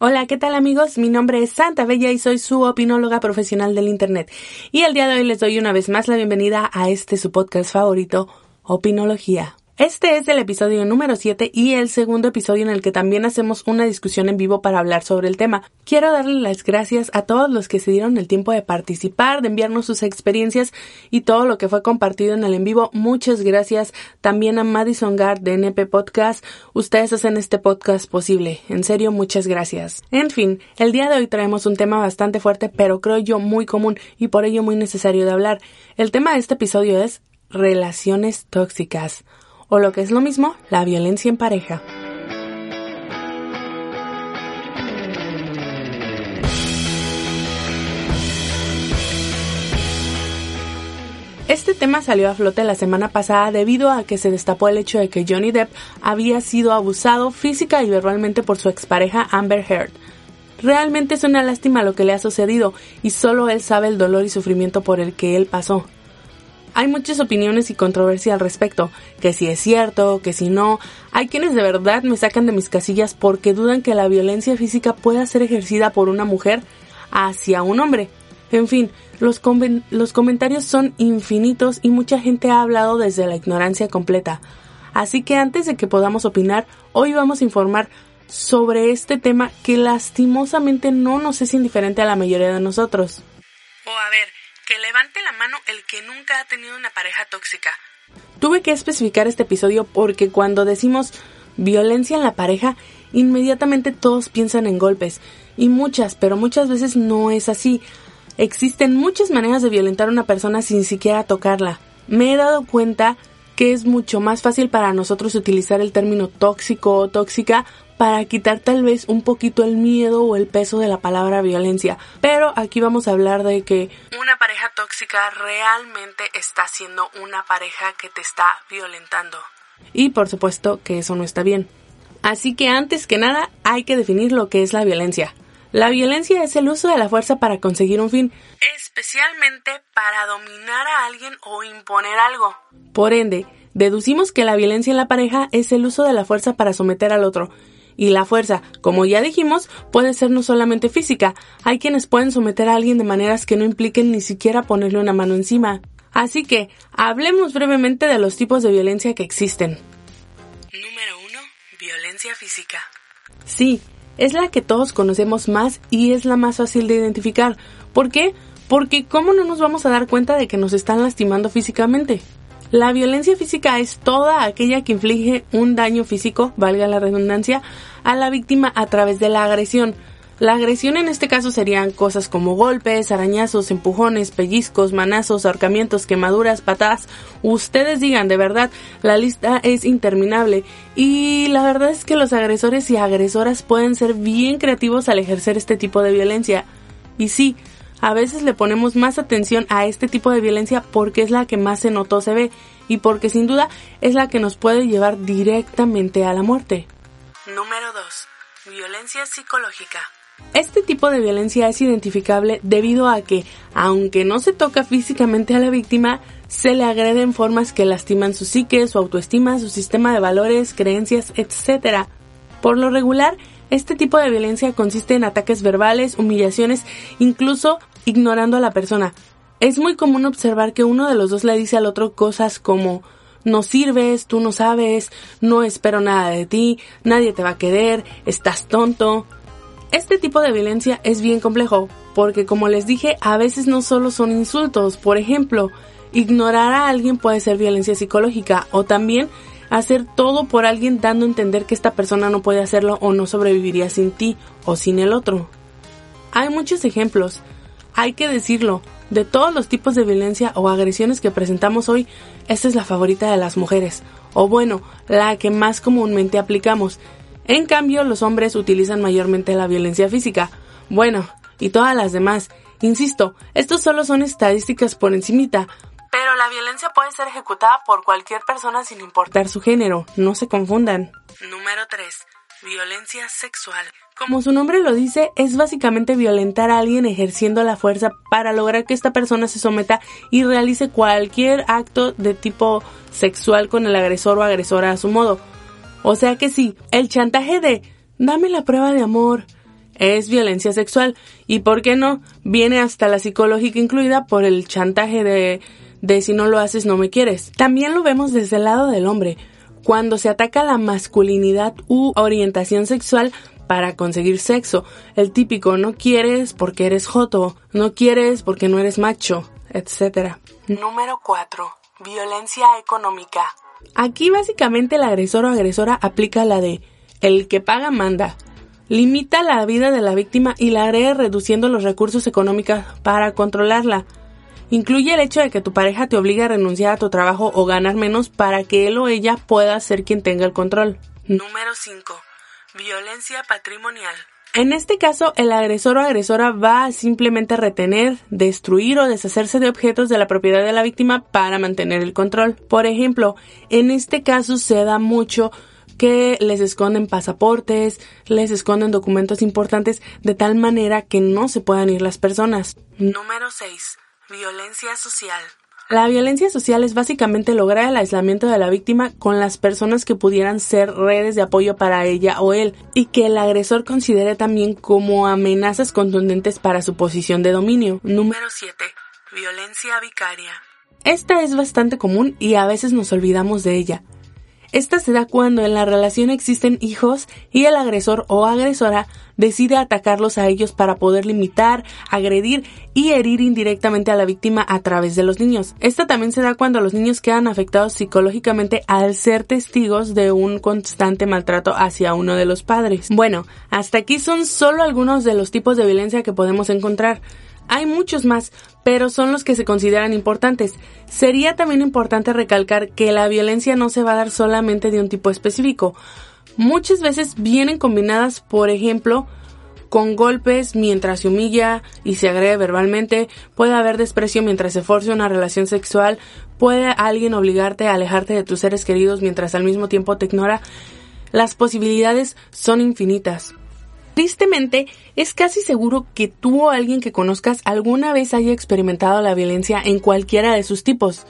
Hola, ¿qué tal amigos? Mi nombre es Santa Bella y soy su opinóloga profesional del Internet. Y el día de hoy les doy una vez más la bienvenida a este su podcast favorito, Opinología. Este es el episodio número 7 y el segundo episodio en el que también hacemos una discusión en vivo para hablar sobre el tema. Quiero darle las gracias a todos los que se dieron el tiempo de participar, de enviarnos sus experiencias y todo lo que fue compartido en el en vivo. Muchas gracias también a Madison Gard de NP Podcast. Ustedes hacen este podcast posible. En serio, muchas gracias. En fin, el día de hoy traemos un tema bastante fuerte, pero creo yo muy común y por ello muy necesario de hablar. El tema de este episodio es relaciones tóxicas o lo que es lo mismo, la violencia en pareja. Este tema salió a flote la semana pasada debido a que se destapó el hecho de que Johnny Depp había sido abusado física y verbalmente por su expareja Amber Heard. Realmente es una lástima lo que le ha sucedido y solo él sabe el dolor y sufrimiento por el que él pasó. Hay muchas opiniones y controversia al respecto, que si es cierto, que si no. Hay quienes de verdad me sacan de mis casillas porque dudan que la violencia física pueda ser ejercida por una mujer hacia un hombre. En fin, los, los comentarios son infinitos y mucha gente ha hablado desde la ignorancia completa. Así que antes de que podamos opinar, hoy vamos a informar sobre este tema que lastimosamente no nos es indiferente a la mayoría de nosotros. Que levante la mano el que nunca ha tenido una pareja tóxica. Tuve que especificar este episodio porque cuando decimos violencia en la pareja, inmediatamente todos piensan en golpes. Y muchas, pero muchas veces no es así. Existen muchas maneras de violentar a una persona sin siquiera tocarla. Me he dado cuenta que es mucho más fácil para nosotros utilizar el término tóxico o tóxica para quitar tal vez un poquito el miedo o el peso de la palabra violencia. Pero aquí vamos a hablar de que una tóxica realmente está siendo una pareja que te está violentando. Y por supuesto que eso no está bien. Así que antes que nada hay que definir lo que es la violencia. La violencia es el uso de la fuerza para conseguir un fin, especialmente para dominar a alguien o imponer algo. Por ende, deducimos que la violencia en la pareja es el uso de la fuerza para someter al otro, y la fuerza, como ya dijimos, puede ser no solamente física, hay quienes pueden someter a alguien de maneras que no impliquen ni siquiera ponerle una mano encima. Así que, hablemos brevemente de los tipos de violencia que existen. Número 1. Violencia física. Sí, es la que todos conocemos más y es la más fácil de identificar. ¿Por qué? Porque ¿cómo no nos vamos a dar cuenta de que nos están lastimando físicamente? La violencia física es toda aquella que inflige un daño físico, valga la redundancia, a la víctima a través de la agresión. La agresión en este caso serían cosas como golpes, arañazos, empujones, pellizcos, manazos, ahorcamientos, quemaduras, patadas. Ustedes digan, de verdad, la lista es interminable. Y la verdad es que los agresores y agresoras pueden ser bien creativos al ejercer este tipo de violencia. Y sí, a veces le ponemos más atención a este tipo de violencia porque es la que más se notó se ve y porque sin duda es la que nos puede llevar directamente a la muerte. Número 2. Violencia psicológica. Este tipo de violencia es identificable debido a que, aunque no se toca físicamente a la víctima, se le agrede en formas que lastiman su psique, su autoestima, su sistema de valores, creencias, etc. Por lo regular, este tipo de violencia consiste en ataques verbales, humillaciones, incluso ignorando a la persona. Es muy común observar que uno de los dos le dice al otro cosas como no sirves, tú no sabes, no espero nada de ti, nadie te va a querer, estás tonto. Este tipo de violencia es bien complejo, porque como les dije, a veces no solo son insultos, por ejemplo, ignorar a alguien puede ser violencia psicológica o también hacer todo por alguien dando a entender que esta persona no puede hacerlo o no sobreviviría sin ti o sin el otro. Hay muchos ejemplos, hay que decirlo, de todos los tipos de violencia o agresiones que presentamos hoy, esta es la favorita de las mujeres, o bueno, la que más comúnmente aplicamos. En cambio, los hombres utilizan mayormente la violencia física. Bueno, y todas las demás. Insisto, estos solo son estadísticas por encimita, pero la violencia puede ser ejecutada por cualquier persona sin importar su género, no se confundan. Número 3. Violencia sexual. Como su nombre lo dice, es básicamente violentar a alguien ejerciendo la fuerza para lograr que esta persona se someta y realice cualquier acto de tipo sexual con el agresor o agresora a su modo. O sea que sí, el chantaje de dame la prueba de amor, es violencia sexual. Y por qué no, viene hasta la psicológica incluida por el chantaje de, de si no lo haces no me quieres. También lo vemos desde el lado del hombre, cuando se ataca la masculinidad u orientación sexual para conseguir sexo. El típico no quieres porque eres joto, no quieres porque no eres macho, etc. Número 4. Violencia económica. Aquí básicamente el agresor o agresora aplica la de el que paga manda. Limita la vida de la víctima y la agrega reduciendo los recursos económicos para controlarla. Incluye el hecho de que tu pareja te obliga a renunciar a tu trabajo o ganar menos para que él o ella pueda ser quien tenga el control. Número 5. Violencia patrimonial. En este caso, el agresor o agresora va a simplemente retener, destruir o deshacerse de objetos de la propiedad de la víctima para mantener el control. Por ejemplo, en este caso se da mucho que les esconden pasaportes, les esconden documentos importantes de tal manera que no se puedan ir las personas. Número 6. Violencia social. La violencia social es básicamente lograr el aislamiento de la víctima con las personas que pudieran ser redes de apoyo para ella o él y que el agresor considere también como amenazas contundentes para su posición de dominio. Número 7. Violencia vicaria. Esta es bastante común y a veces nos olvidamos de ella. Esta se da cuando en la relación existen hijos y el agresor o agresora decide atacarlos a ellos para poder limitar, agredir y herir indirectamente a la víctima a través de los niños. Esta también se da cuando los niños quedan afectados psicológicamente al ser testigos de un constante maltrato hacia uno de los padres. Bueno, hasta aquí son solo algunos de los tipos de violencia que podemos encontrar. Hay muchos más, pero son los que se consideran importantes. Sería también importante recalcar que la violencia no se va a dar solamente de un tipo específico. Muchas veces vienen combinadas, por ejemplo, con golpes mientras se humilla y se agrede verbalmente, puede haber desprecio mientras se force una relación sexual, puede alguien obligarte a alejarte de tus seres queridos mientras al mismo tiempo te ignora. Las posibilidades son infinitas. Tristemente, es casi seguro que tú o alguien que conozcas alguna vez haya experimentado la violencia en cualquiera de sus tipos.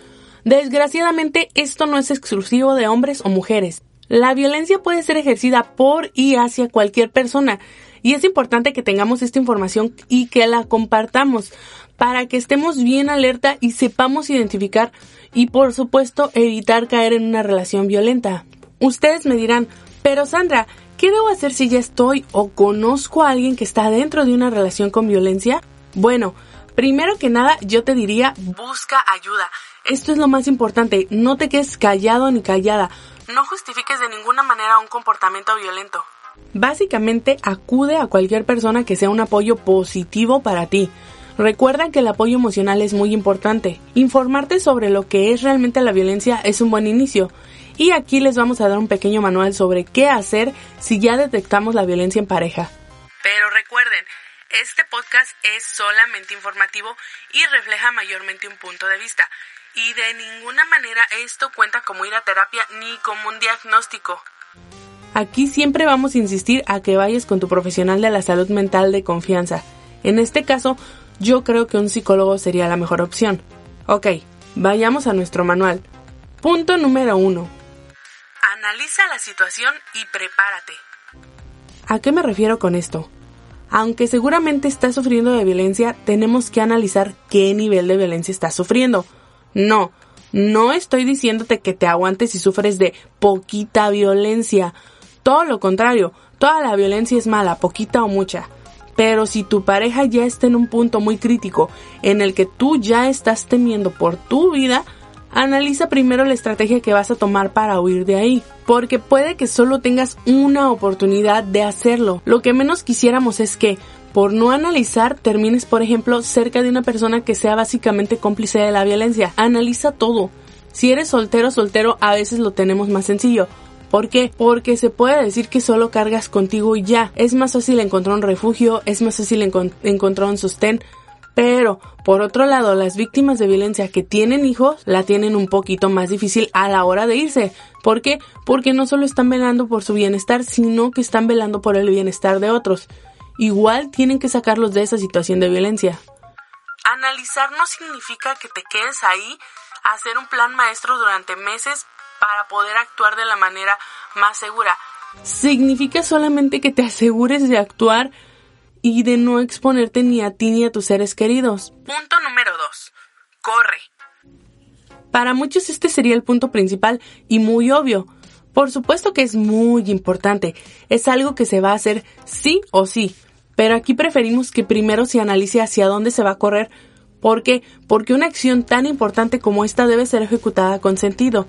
Desgraciadamente, esto no es exclusivo de hombres o mujeres. La violencia puede ser ejercida por y hacia cualquier persona, y es importante que tengamos esta información y que la compartamos para que estemos bien alerta y sepamos identificar y por supuesto evitar caer en una relación violenta. Ustedes me dirán, pero Sandra, ¿Qué debo hacer si ya estoy o conozco a alguien que está dentro de una relación con violencia? Bueno, primero que nada yo te diría busca ayuda. Esto es lo más importante, no te quedes callado ni callada. No justifiques de ninguna manera un comportamiento violento. Básicamente acude a cualquier persona que sea un apoyo positivo para ti. Recuerda que el apoyo emocional es muy importante. Informarte sobre lo que es realmente la violencia es un buen inicio y aquí les vamos a dar un pequeño manual sobre qué hacer si ya detectamos la violencia en pareja. Pero recuerden, este podcast es solamente informativo y refleja mayormente un punto de vista. Y de ninguna manera esto cuenta como ir a terapia ni como un diagnóstico. Aquí siempre vamos a insistir a que vayas con tu profesional de la salud mental de confianza. En este caso, yo creo que un psicólogo sería la mejor opción. Ok, vayamos a nuestro manual. Punto número 1. Analiza la situación y prepárate. ¿A qué me refiero con esto? Aunque seguramente estás sufriendo de violencia, tenemos que analizar qué nivel de violencia estás sufriendo. No, no estoy diciéndote que te aguantes si sufres de poquita violencia. Todo lo contrario, toda la violencia es mala, poquita o mucha. Pero si tu pareja ya está en un punto muy crítico en el que tú ya estás temiendo por tu vida, analiza primero la estrategia que vas a tomar para huir de ahí, porque puede que solo tengas una oportunidad de hacerlo. Lo que menos quisiéramos es que, por no analizar, termines, por ejemplo, cerca de una persona que sea básicamente cómplice de la violencia. Analiza todo. Si eres soltero, soltero, a veces lo tenemos más sencillo. ¿Por qué? Porque se puede decir que solo cargas contigo y ya. Es más fácil encontrar un refugio, es más fácil encontrar un sostén, pero, por otro lado, las víctimas de violencia que tienen hijos la tienen un poquito más difícil a la hora de irse. ¿Por qué? Porque no solo están velando por su bienestar, sino que están velando por el bienestar de otros. Igual tienen que sacarlos de esa situación de violencia. Analizar no significa que te quedes ahí hacer un plan maestro durante meses para poder actuar de la manera más segura. Significa solamente que te asegures de actuar y de no exponerte ni a ti ni a tus seres queridos. Punto número 2. Corre. Para muchos este sería el punto principal y muy obvio. Por supuesto que es muy importante, es algo que se va a hacer sí o sí, pero aquí preferimos que primero se analice hacia dónde se va a correr. ¿Por qué? Porque una acción tan importante como esta debe ser ejecutada con sentido.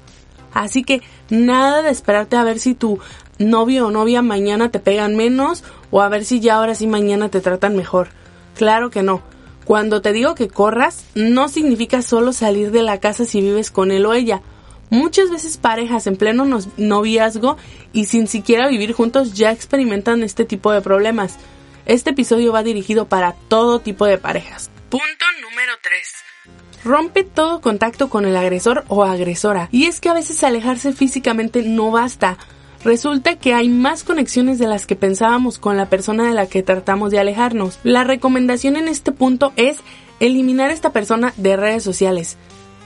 Así que nada de esperarte a ver si tu novio o novia mañana te pegan menos o a ver si ya ahora sí mañana te tratan mejor. Claro que no. Cuando te digo que corras, no significa solo salir de la casa si vives con él o ella. Muchas veces parejas en pleno noviazgo y sin siquiera vivir juntos ya experimentan este tipo de problemas. Este episodio va dirigido para todo tipo de parejas. Punto número 3. Rompe todo contacto con el agresor o agresora. Y es que a veces alejarse físicamente no basta. Resulta que hay más conexiones de las que pensábamos con la persona de la que tratamos de alejarnos. La recomendación en este punto es eliminar a esta persona de redes sociales.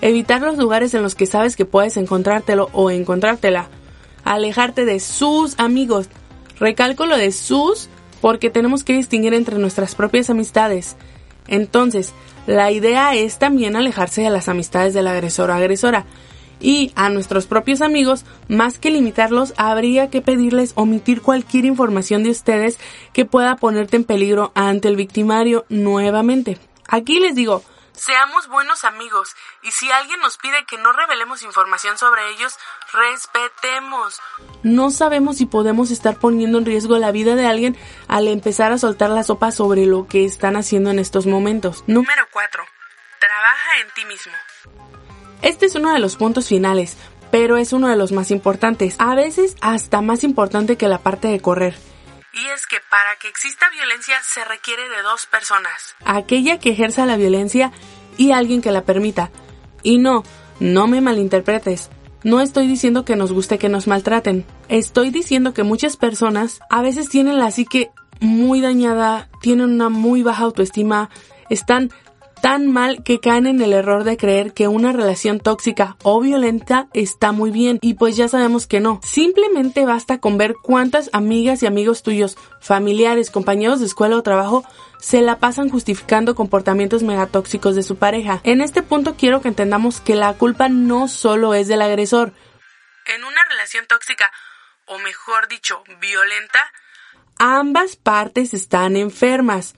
Evitar los lugares en los que sabes que puedes encontrártelo o encontrártela. Alejarte de sus amigos. Recalco lo de sus porque tenemos que distinguir entre nuestras propias amistades. Entonces, la idea es también alejarse de las amistades del agresor o agresora y a nuestros propios amigos, más que limitarlos, habría que pedirles omitir cualquier información de ustedes que pueda ponerte en peligro ante el victimario nuevamente. Aquí les digo, seamos buenos amigos y si alguien nos pide que no revelemos información sobre ellos, respetemos. No sabemos si podemos estar poniendo en riesgo la vida de alguien al empezar a soltar la sopa sobre lo que están haciendo en estos momentos. Número 4. Trabaja en ti mismo. Este es uno de los puntos finales, pero es uno de los más importantes, a veces hasta más importante que la parte de correr. Y es que para que exista violencia se requiere de dos personas. Aquella que ejerza la violencia y alguien que la permita. Y no, no me malinterpretes. No estoy diciendo que nos guste que nos maltraten. Estoy diciendo que muchas personas a veces tienen la psique muy dañada, tienen una muy baja autoestima, están tan mal que caen en el error de creer que una relación tóxica o violenta está muy bien y pues ya sabemos que no. Simplemente basta con ver cuántas amigas y amigos tuyos, familiares, compañeros de escuela o trabajo se la pasan justificando comportamientos megatóxicos de su pareja. En este punto quiero que entendamos que la culpa no solo es del agresor. En una relación tóxica, o mejor dicho, violenta, ambas partes están enfermas.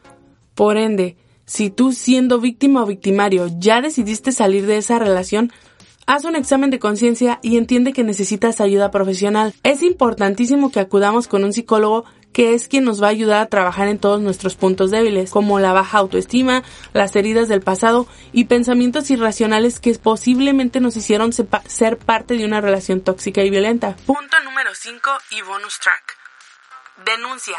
Por ende, si tú siendo víctima o victimario ya decidiste salir de esa relación, haz un examen de conciencia y entiende que necesitas ayuda profesional. Es importantísimo que acudamos con un psicólogo que es quien nos va a ayudar a trabajar en todos nuestros puntos débiles, como la baja autoestima, las heridas del pasado y pensamientos irracionales que posiblemente nos hicieron ser parte de una relación tóxica y violenta. Punto número 5 y bonus track. Denuncia.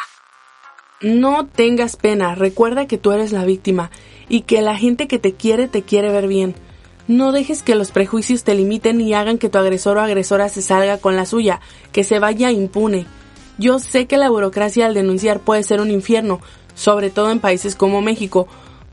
No tengas pena, recuerda que tú eres la víctima y que la gente que te quiere te quiere ver bien. No dejes que los prejuicios te limiten y hagan que tu agresor o agresora se salga con la suya, que se vaya impune. Yo sé que la burocracia al denunciar puede ser un infierno, sobre todo en países como México,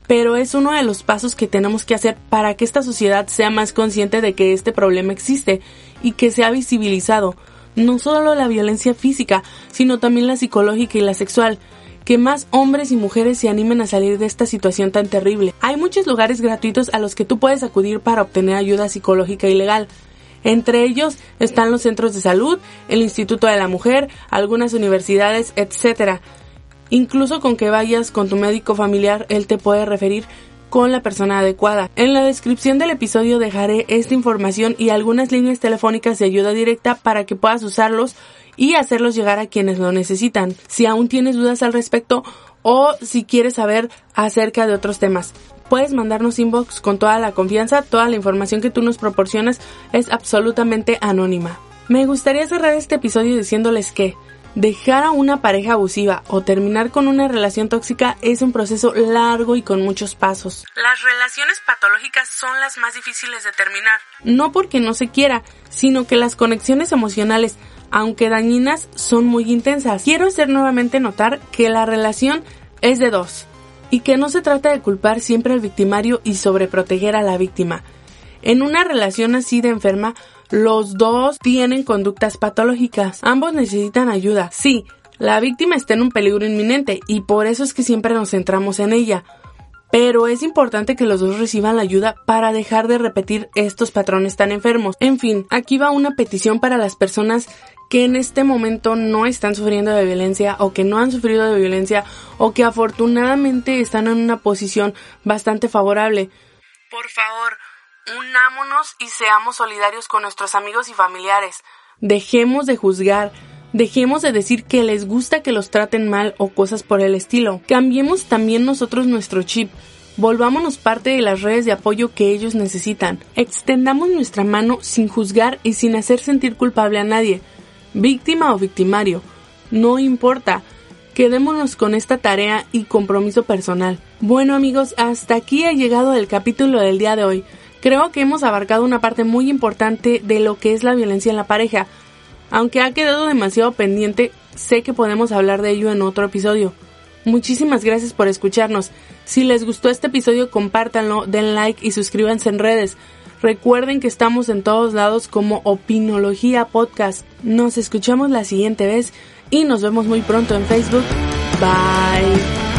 pero es uno de los pasos que tenemos que hacer para que esta sociedad sea más consciente de que este problema existe y que sea visibilizado. No solo la violencia física, sino también la psicológica y la sexual que más hombres y mujeres se animen a salir de esta situación tan terrible. Hay muchos lugares gratuitos a los que tú puedes acudir para obtener ayuda psicológica y legal. Entre ellos están los centros de salud, el Instituto de la Mujer, algunas universidades, etc. Incluso con que vayas con tu médico familiar, él te puede referir con la persona adecuada. En la descripción del episodio dejaré esta información y algunas líneas telefónicas de ayuda directa para que puedas usarlos y hacerlos llegar a quienes lo necesitan. Si aún tienes dudas al respecto o si quieres saber acerca de otros temas, puedes mandarnos inbox con toda la confianza, toda la información que tú nos proporcionas es absolutamente anónima. Me gustaría cerrar este episodio diciéndoles que Dejar a una pareja abusiva o terminar con una relación tóxica es un proceso largo y con muchos pasos. Las relaciones patológicas son las más difíciles de terminar. No porque no se quiera, sino que las conexiones emocionales aunque dañinas, son muy intensas. Quiero hacer nuevamente notar que la relación es de dos y que no se trata de culpar siempre al victimario y sobreproteger a la víctima. En una relación así de enferma, los dos tienen conductas patológicas. Ambos necesitan ayuda. Sí, La víctima está en un peligro inminente y por eso es que siempre nos centramos en ella. Pero es importante que los dos reciban la ayuda para dejar de repetir estos patrones tan enfermos. En fin, aquí va una petición para las personas que en este momento no están sufriendo de violencia o que no han sufrido de violencia o que afortunadamente están en una posición bastante favorable. Por favor, unámonos y seamos solidarios con nuestros amigos y familiares. Dejemos de juzgar, dejemos de decir que les gusta que los traten mal o cosas por el estilo. Cambiemos también nosotros nuestro chip. Volvámonos parte de las redes de apoyo que ellos necesitan. Extendamos nuestra mano sin juzgar y sin hacer sentir culpable a nadie víctima o victimario, no importa. Quedémonos con esta tarea y compromiso personal. Bueno amigos, hasta aquí ha llegado el capítulo del día de hoy. Creo que hemos abarcado una parte muy importante de lo que es la violencia en la pareja. Aunque ha quedado demasiado pendiente, sé que podemos hablar de ello en otro episodio. Muchísimas gracias por escucharnos. Si les gustó este episodio, compártanlo, den like y suscríbanse en redes. Recuerden que estamos en todos lados como Opinología Podcast. Nos escuchamos la siguiente vez y nos vemos muy pronto en Facebook. Bye.